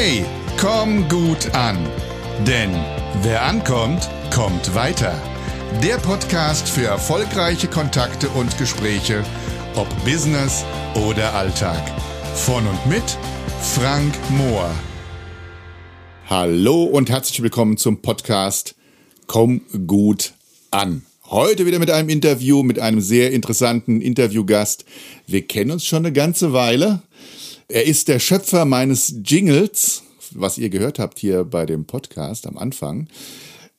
Hey, komm gut an. Denn wer ankommt, kommt weiter. Der Podcast für erfolgreiche Kontakte und Gespräche, ob Business oder Alltag. Von und mit Frank Mohr. Hallo und herzlich willkommen zum Podcast Komm gut an. Heute wieder mit einem Interview mit einem sehr interessanten Interviewgast. Wir kennen uns schon eine ganze Weile. Er ist der Schöpfer meines Jingles, was ihr gehört habt hier bei dem Podcast am Anfang.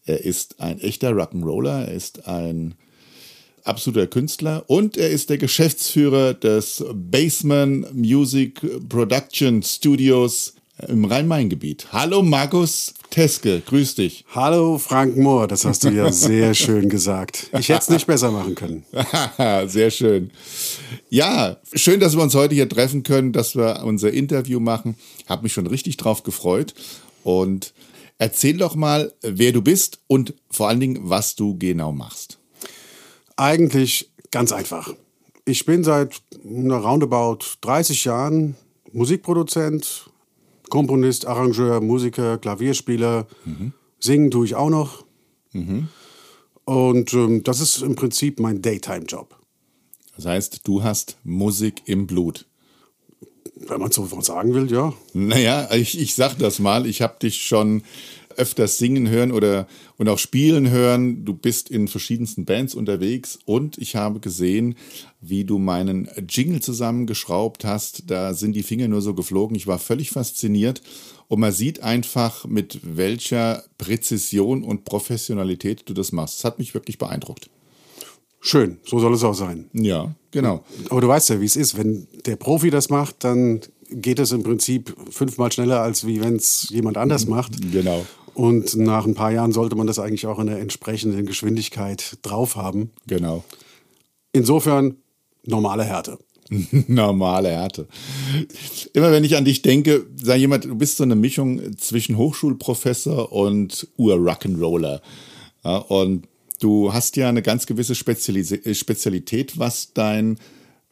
Er ist ein echter Rock'n'Roller, er ist ein absoluter Künstler und er ist der Geschäftsführer des Basement Music Production Studios im Rhein-Main-Gebiet. Hallo Markus Teske, grüß dich. Hallo Frank Mohr, das hast du ja sehr schön gesagt. Ich hätte es nicht besser machen können. sehr schön. Ja, schön, dass wir uns heute hier treffen können, dass wir unser Interview machen. Hab mich schon richtig drauf gefreut. Und erzähl doch mal, wer du bist und vor allen Dingen, was du genau machst. Eigentlich ganz einfach. Ich bin seit roundabout 30 Jahren Musikproduzent, Komponist, Arrangeur, Musiker, Klavierspieler. Mhm. Singen tue ich auch noch. Mhm. Und ähm, das ist im Prinzip mein Daytime-Job. Das heißt, du hast Musik im Blut. Wenn man so sagen will, ja. Naja, ich, ich sag das mal. Ich habe dich schon öfters singen hören oder und auch spielen hören. Du bist in verschiedensten Bands unterwegs und ich habe gesehen, wie du meinen Jingle zusammengeschraubt hast. Da sind die Finger nur so geflogen. Ich war völlig fasziniert und man sieht einfach, mit welcher Präzision und Professionalität du das machst. Das hat mich wirklich beeindruckt. Schön, so soll es auch sein. Ja, genau. Aber du weißt ja, wie es ist. Wenn der Profi das macht, dann geht es im Prinzip fünfmal schneller, als wie wenn es jemand anders macht. Genau. Und nach ein paar Jahren sollte man das eigentlich auch in der entsprechenden Geschwindigkeit drauf haben. Genau. Insofern normale Härte. normale Härte. Immer wenn ich an dich denke, sag jemand, du bist so eine Mischung zwischen Hochschulprofessor und Ur-Rock'n'Roller. Ja, und du hast ja eine ganz gewisse Spezialität, was dein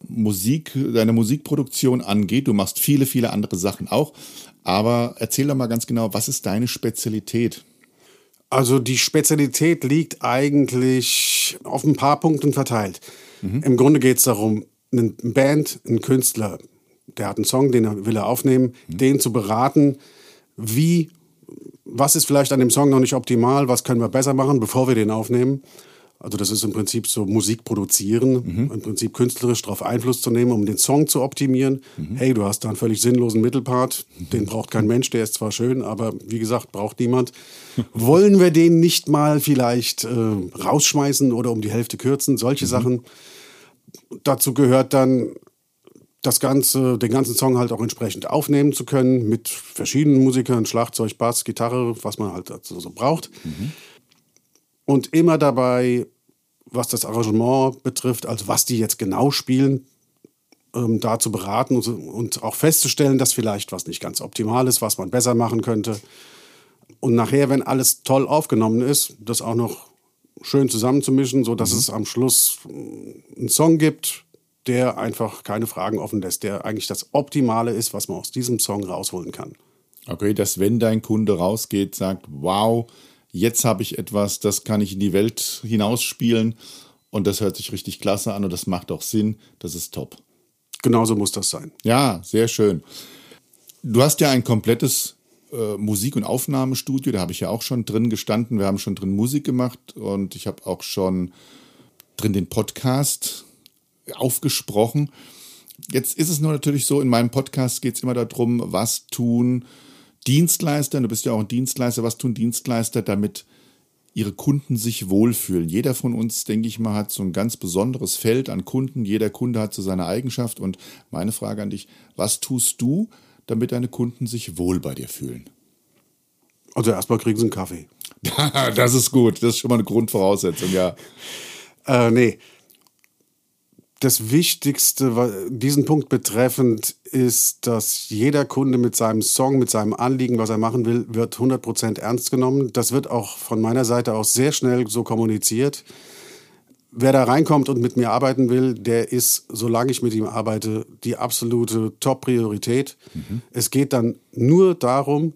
Musik, deine Musikproduktion angeht. Du machst viele, viele andere Sachen auch. Aber erzähl doch mal ganz genau, was ist deine Spezialität? Also die Spezialität liegt eigentlich auf ein paar Punkten verteilt. Mhm. Im Grunde geht es darum, eine Band, ein Künstler, der hat einen Song, den will er aufnehmen, mhm. den zu beraten, wie, was ist vielleicht an dem Song noch nicht optimal, was können wir besser machen, bevor wir den aufnehmen. Also das ist im Prinzip so Musik produzieren, mhm. im Prinzip künstlerisch darauf Einfluss zu nehmen, um den Song zu optimieren. Mhm. Hey, du hast da einen völlig sinnlosen Mittelpart, den braucht kein Mensch, der ist zwar schön, aber wie gesagt, braucht niemand. Wollen wir den nicht mal vielleicht äh, rausschmeißen oder um die Hälfte kürzen? Solche mhm. Sachen. Dazu gehört dann das Ganze, den ganzen Song halt auch entsprechend aufnehmen zu können mit verschiedenen Musikern, Schlagzeug, Bass, Gitarre, was man halt dazu so braucht. Mhm und immer dabei, was das Arrangement betrifft, also was die jetzt genau spielen, ähm, da zu beraten und, und auch festzustellen, dass vielleicht was nicht ganz optimal ist, was man besser machen könnte. Und nachher, wenn alles toll aufgenommen ist, das auch noch schön zusammenzumischen, sodass mhm. es am Schluss äh, einen Song gibt, der einfach keine Fragen offen lässt, der eigentlich das Optimale ist, was man aus diesem Song rausholen kann. Okay, dass wenn dein Kunde rausgeht, sagt, wow, jetzt habe ich etwas, das kann ich in die Welt hinausspielen und das hört sich richtig klasse an und das macht auch Sinn, das ist top. Genauso muss das sein. Ja, sehr schön. Du hast ja ein komplettes äh, Musik- und Aufnahmestudio, da habe ich ja auch schon drin gestanden, wir haben schon drin Musik gemacht und ich habe auch schon drin den Podcast aufgesprochen. Jetzt ist es nur natürlich so, in meinem Podcast geht es immer darum, was tun Dienstleister, du bist ja auch ein Dienstleister, was tun Dienstleister, damit ihre Kunden sich wohlfühlen? Jeder von uns, denke ich mal, hat so ein ganz besonderes Feld an Kunden. Jeder Kunde hat so seine Eigenschaft. Und meine Frage an dich, was tust du, damit deine Kunden sich wohl bei dir fühlen? Also erstmal kriegen sie einen Kaffee. das ist gut. Das ist schon mal eine Grundvoraussetzung, ja. Äh, nee, das Wichtigste, diesen Punkt betreffend, ist, dass jeder Kunde mit seinem Song, mit seinem Anliegen, was er machen will, wird 100% ernst genommen. Das wird auch von meiner Seite aus sehr schnell so kommuniziert. wer da reinkommt und mit mir arbeiten will, der ist, solange ich mit ihm arbeite, die absolute Top-Priorität. Mhm. Es geht dann nur darum,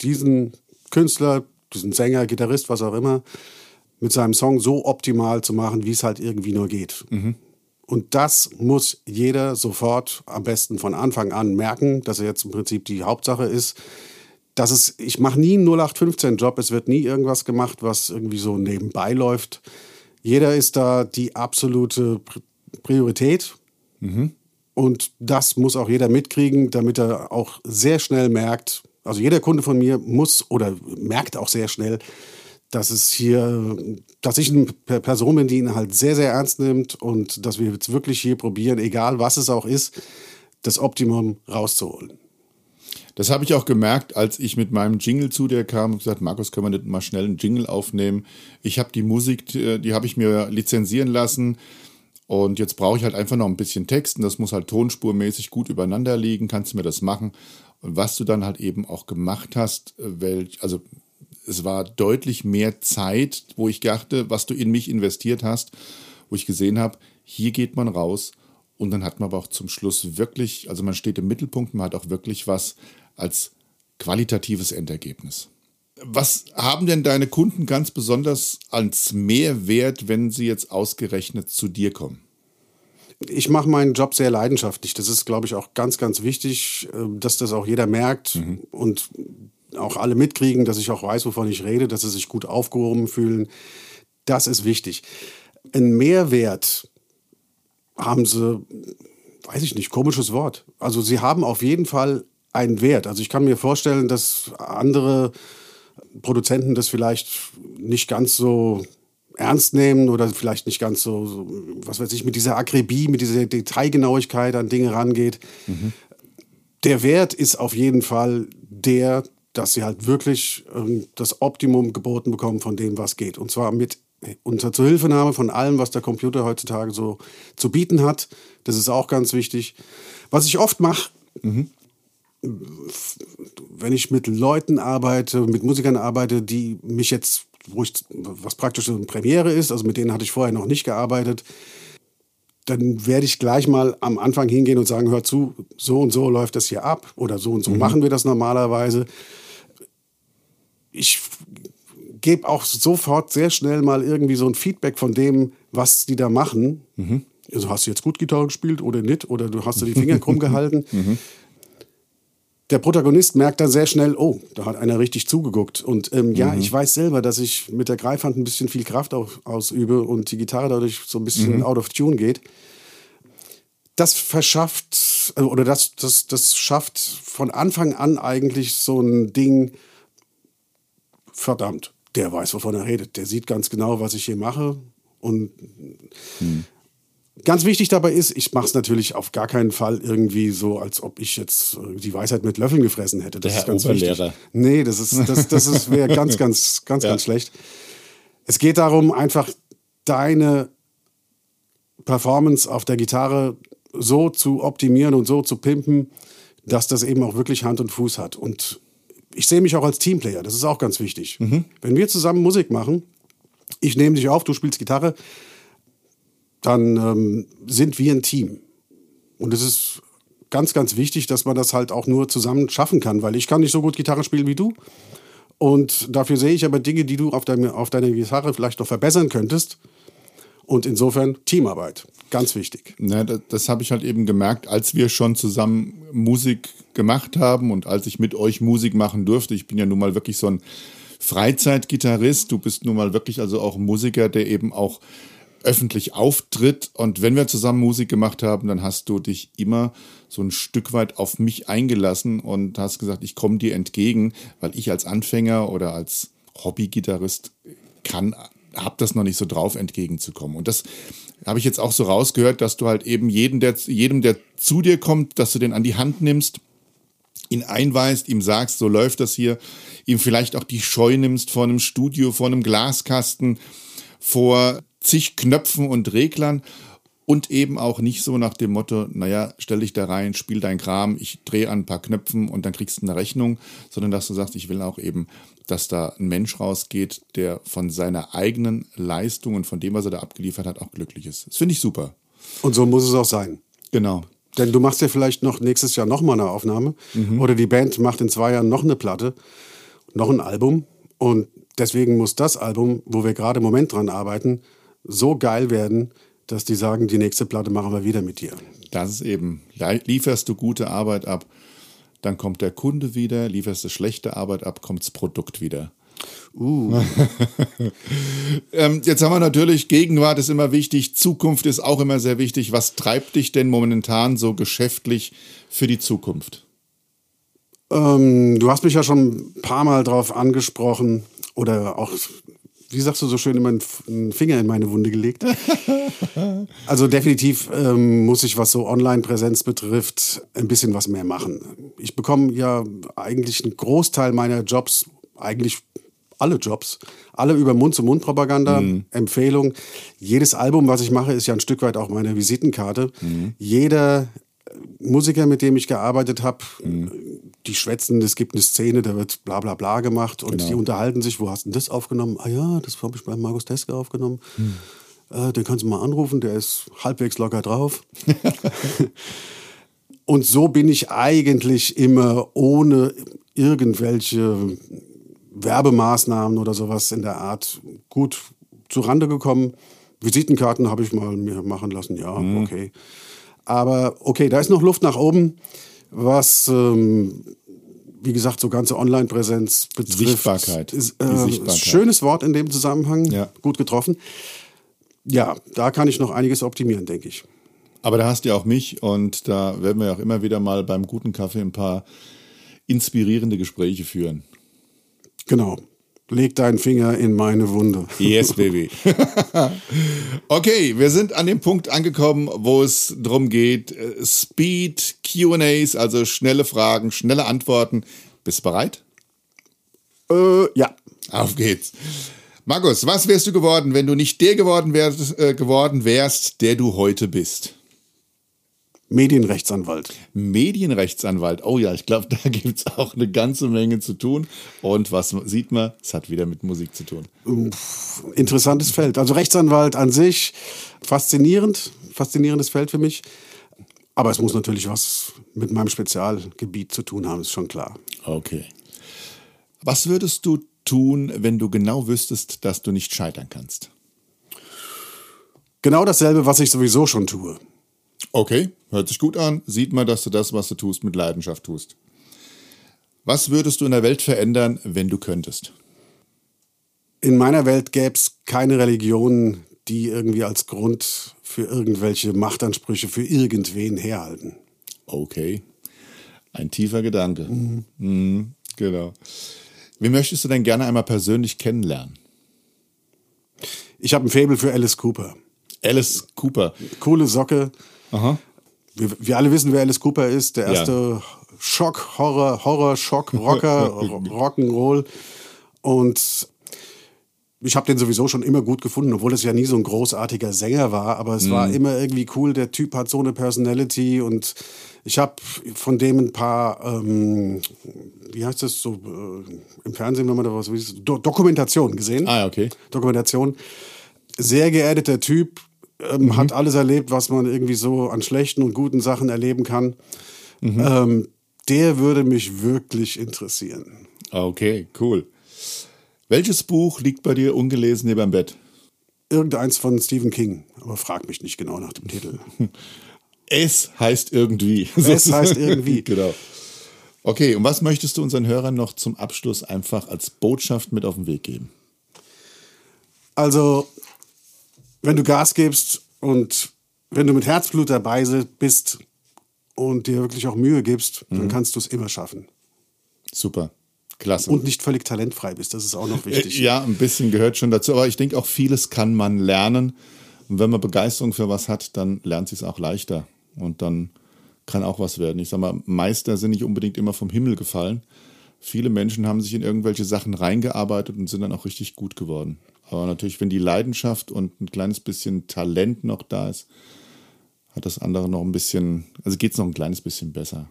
diesen Künstler, diesen Sänger, Gitarrist, was auch immer, mit seinem Song so optimal zu machen, wie es halt irgendwie nur geht. Mhm. Und das muss jeder sofort am besten von Anfang an merken, dass er jetzt im Prinzip die Hauptsache ist. Dass es, ich mache nie einen 0815-Job, es wird nie irgendwas gemacht, was irgendwie so nebenbei läuft. Jeder ist da die absolute Priorität. Mhm. Und das muss auch jeder mitkriegen, damit er auch sehr schnell merkt, also jeder Kunde von mir muss oder merkt auch sehr schnell, dass es hier, dass ich eine Person bin, die ihn halt sehr, sehr ernst nimmt und dass wir jetzt wirklich hier probieren, egal was es auch ist, das Optimum rauszuholen. Das habe ich auch gemerkt, als ich mit meinem Jingle zu dir kam und gesagt, Markus, können wir nicht mal schnell einen Jingle aufnehmen? Ich habe die Musik, die habe ich mir lizenzieren lassen und jetzt brauche ich halt einfach noch ein bisschen Text und das muss halt tonspurmäßig gut übereinander liegen. Kannst du mir das machen? Und was du dann halt eben auch gemacht hast, welch, also es war deutlich mehr Zeit, wo ich dachte, was du in mich investiert hast, wo ich gesehen habe, hier geht man raus und dann hat man aber auch zum Schluss wirklich, also man steht im Mittelpunkt, man hat auch wirklich was als qualitatives Endergebnis. Was haben denn deine Kunden ganz besonders als Mehrwert, wenn sie jetzt ausgerechnet zu dir kommen? Ich mache meinen Job sehr leidenschaftlich. Das ist, glaube ich, auch ganz, ganz wichtig, äh, dass das auch jeder merkt. Mhm. Und auch alle mitkriegen, dass ich auch weiß, wovon ich rede, dass sie sich gut aufgehoben fühlen. Das ist wichtig. Ein Mehrwert haben sie, weiß ich nicht, komisches Wort. Also sie haben auf jeden Fall einen Wert. Also ich kann mir vorstellen, dass andere Produzenten das vielleicht nicht ganz so ernst nehmen oder vielleicht nicht ganz so, so was weiß ich, mit dieser Akribie, mit dieser Detailgenauigkeit an Dinge rangeht. Mhm. Der Wert ist auf jeden Fall der, dass sie halt wirklich ähm, das Optimum geboten bekommen von dem, was geht. Und zwar mit unter Zuhilfenahme von allem, was der Computer heutzutage so zu bieten hat. Das ist auch ganz wichtig. Was ich oft mache, mhm. wenn ich mit Leuten arbeite, mit Musikern arbeite, die mich jetzt, wo ich, was praktisch eine Premiere ist, also mit denen hatte ich vorher noch nicht gearbeitet, dann werde ich gleich mal am Anfang hingehen und sagen, hör zu, so und so läuft das hier ab oder so und so mhm. machen wir das normalerweise. Ich gebe auch sofort sehr schnell mal irgendwie so ein Feedback von dem, was die da machen. Mhm. Also hast du jetzt gut Gitarre gespielt oder nicht? Oder du hast du die Finger krumm gehalten? Mhm. Der Protagonist merkt dann sehr schnell, oh, da hat einer richtig zugeguckt. Und ähm, ja, mhm. ich weiß selber, dass ich mit der Greifhand ein bisschen viel Kraft auf, ausübe und die Gitarre dadurch so ein bisschen mhm. out of tune geht. Das verschafft, äh, oder das, das, das schafft von Anfang an eigentlich so ein Ding, verdammt, der weiß, wovon er redet. Der sieht ganz genau, was ich hier mache. Und hm. ganz wichtig dabei ist, ich mache es natürlich auf gar keinen Fall irgendwie so, als ob ich jetzt äh, die Weisheit mit Löffeln gefressen hätte. Das Der ist ganz Oberlehrer. wichtig. Nee, das ist, das, das ist, wäre ganz, ganz, ganz, ja. ganz schlecht. Es geht darum, einfach deine Performance auf der Gitarre so zu optimieren und so zu pimpen, dass das eben auch wirklich Hand und Fuß hat. Und ich sehe mich auch als Teamplayer, das ist auch ganz wichtig. Mhm. Wenn wir zusammen Musik machen, ich nehme dich auf, du spielst Gitarre, dann ähm, sind wir ein Team. Und es ist ganz, ganz wichtig, dass man das halt auch nur zusammen schaffen kann, weil ich kann nicht so gut Gitarre spielen wie du. Und dafür sehe ich aber Dinge, die du auf, deine, auf deiner Gitarre vielleicht noch verbessern könntest. Und insofern Teamarbeit, ganz wichtig. Ja, das, das habe ich halt eben gemerkt, als wir schon zusammen Musik gemacht haben und als ich mit euch Musik machen durfte. Ich bin ja nun mal wirklich so ein Freizeitgitarrist. Du bist nun mal wirklich also auch Musiker, der eben auch öffentlich auftritt. Und wenn wir zusammen Musik gemacht haben, dann hast du dich immer so ein Stück weit auf mich eingelassen und hast gesagt, ich komme dir entgegen, weil ich als Anfänger oder als Hobbygitarrist kann habe das noch nicht so drauf, entgegenzukommen. Und das habe ich jetzt auch so rausgehört, dass du halt eben jedem der, jedem, der zu dir kommt, dass du den an die Hand nimmst, ihn einweist, ihm sagst, so läuft das hier, ihm vielleicht auch die Scheu nimmst vor einem Studio, vor einem Glaskasten, vor zig Knöpfen und Reglern und eben auch nicht so nach dem Motto, naja, stell dich da rein, spiel dein Kram, ich drehe an ein paar Knöpfen und dann kriegst du eine Rechnung, sondern dass du sagst, ich will auch eben, dass da ein Mensch rausgeht, der von seiner eigenen Leistung und von dem, was er da abgeliefert hat, auch glücklich ist. Das finde ich super. Und so muss es auch sein. Genau. Denn du machst ja vielleicht noch nächstes Jahr nochmal eine Aufnahme mhm. oder die Band macht in zwei Jahren noch eine Platte, noch ein Album und deswegen muss das Album, wo wir gerade im Moment dran arbeiten, so geil werden, dass die sagen, die nächste Platte machen wir wieder mit dir. Das ist eben, lieferst du gute Arbeit ab, dann kommt der Kunde wieder, lieferst du schlechte Arbeit ab, kommt das Produkt wieder. Uh. ähm, jetzt haben wir natürlich, Gegenwart ist immer wichtig, Zukunft ist auch immer sehr wichtig. Was treibt dich denn momentan so geschäftlich für die Zukunft? Ähm, du hast mich ja schon ein paar Mal drauf angesprochen oder auch, wie sagst du so schön, immer einen Finger in meine Wunde gelegt. also definitiv ähm, muss ich, was so Online-Präsenz betrifft, ein bisschen was mehr machen. Ich bekomme ja eigentlich einen Großteil meiner Jobs, eigentlich alle Jobs, alle über Mund-zu-Mund-Propaganda, mhm. Empfehlung. Jedes Album, was ich mache, ist ja ein Stück weit auch meine Visitenkarte. Mhm. Jeder Musiker, mit dem ich gearbeitet habe, mhm. die schwätzen, es gibt eine Szene, da wird bla bla bla gemacht und genau. die unterhalten sich, wo hast du das aufgenommen? Ah ja, das habe ich bei Markus Teske aufgenommen. Mhm. Äh, den kannst du mal anrufen, der ist halbwegs locker drauf. und so bin ich eigentlich immer ohne irgendwelche Werbemaßnahmen oder sowas in der Art gut zurande gekommen. Visitenkarten habe ich mal mir machen lassen, ja, mhm. okay. Aber okay, da ist noch Luft nach oben, was, ähm, wie gesagt, so ganze Online-Präsenz betrifft. Sichtbarkeit. Ist, äh, Sichtbarkeit. Schönes Wort in dem Zusammenhang, ja. gut getroffen. Ja, da kann ich noch einiges optimieren, denke ich. Aber da hast du ja auch mich und da werden wir auch immer wieder mal beim guten Kaffee ein paar inspirierende Gespräche führen. Genau. Leg deinen Finger in meine Wunde. Yes, baby. okay, wir sind an dem Punkt angekommen, wo es darum geht, äh, Speed, QAs, also schnelle Fragen, schnelle Antworten. Bist du bereit? Äh, ja. Auf geht's. Markus, was wärst du geworden, wenn du nicht der geworden wärst, äh, geworden wärst, der du heute bist? Medienrechtsanwalt. Medienrechtsanwalt. Oh ja, ich glaube, da gibt es auch eine ganze Menge zu tun. Und was sieht man? Es hat wieder mit Musik zu tun. Interessantes Feld. Also Rechtsanwalt an sich, faszinierend, faszinierendes Feld für mich. Aber es muss natürlich was mit meinem Spezialgebiet zu tun haben, ist schon klar. Okay. Was würdest du tun, wenn du genau wüsstest, dass du nicht scheitern kannst? Genau dasselbe, was ich sowieso schon tue. Okay, hört sich gut an. Sieht man, dass du das, was du tust, mit Leidenschaft tust. Was würdest du in der Welt verändern, wenn du könntest? In meiner Welt gäbe es keine Religion, die irgendwie als Grund für irgendwelche Machtansprüche für irgendwen herhalten. Okay. Ein tiefer Gedanke. Mhm. Mhm, genau. Wie möchtest du denn gerne einmal persönlich kennenlernen? Ich habe ein Faible für Alice Cooper. Alice Cooper. Coole Socke. Aha. Wir, wir, alle wissen, wer Alice Cooper ist. Der erste ja. Schock, Horror, Horror, Schock, Rocker, Rock'n'Roll. Und ich habe den sowieso schon immer gut gefunden, obwohl es ja nie so ein großartiger Sänger war. Aber es mhm. war immer irgendwie cool. Der Typ hat so eine Personality und ich habe von dem ein paar, ähm, wie heißt das so äh, im Fernsehen, wenn man da was, Do Dokumentation gesehen. Ah, okay. Dokumentation. Sehr geerdeter Typ, ähm, mhm. hat alles erlebt, was man irgendwie so an schlechten und guten Sachen erleben kann. Mhm. Ähm, der würde mich wirklich interessieren. Okay, cool. Welches Buch liegt bei dir ungelesen neben dem Bett? Irgendeins von Stephen King, aber frag mich nicht genau nach dem Titel. Es heißt irgendwie. Es heißt irgendwie. genau. Okay, und was möchtest du unseren Hörern noch zum Abschluss einfach als Botschaft mit auf den Weg geben? Also, wenn du Gas gibst und wenn du mit Herzblut dabei bist und dir wirklich auch Mühe gibst, mhm. dann kannst du es immer schaffen. Super. Klasse. Und nicht völlig talentfrei bist, das ist auch noch wichtig. Äh, ja, ein bisschen gehört schon dazu, aber ich denke auch vieles kann man lernen. Und wenn man Begeisterung für was hat, dann lernt es auch leichter. Und dann kann auch was werden. Ich sage mal, Meister sind nicht unbedingt immer vom Himmel gefallen. Viele Menschen haben sich in irgendwelche Sachen reingearbeitet und sind dann auch richtig gut geworden. Aber natürlich, wenn die Leidenschaft und ein kleines bisschen Talent noch da ist, hat das andere noch ein bisschen, also geht es noch ein kleines bisschen besser.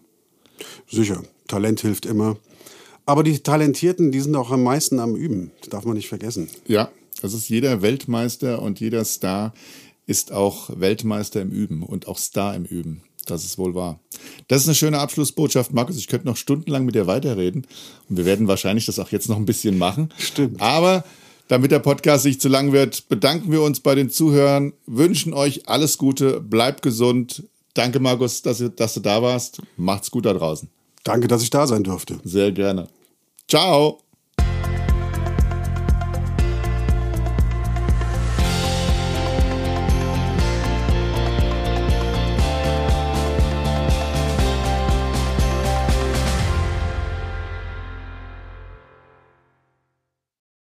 Sicher, Talent hilft immer. Aber die Talentierten, die sind auch am meisten am Üben. Das darf man nicht vergessen. Ja, das ist jeder Weltmeister und jeder Star ist auch Weltmeister im Üben und auch Star im Üben. Das ist wohl wahr. Das ist eine schöne Abschlussbotschaft, Markus. Ich könnte noch stundenlang mit dir weiterreden. Und wir werden wahrscheinlich das auch jetzt noch ein bisschen machen. Stimmt. Aber damit der Podcast nicht zu lang wird, bedanken wir uns bei den Zuhörern, wünschen euch alles Gute, bleibt gesund. Danke, Markus, dass, dass du da warst. Macht's gut da draußen. Danke, dass ich da sein durfte. Sehr gerne. Ciao.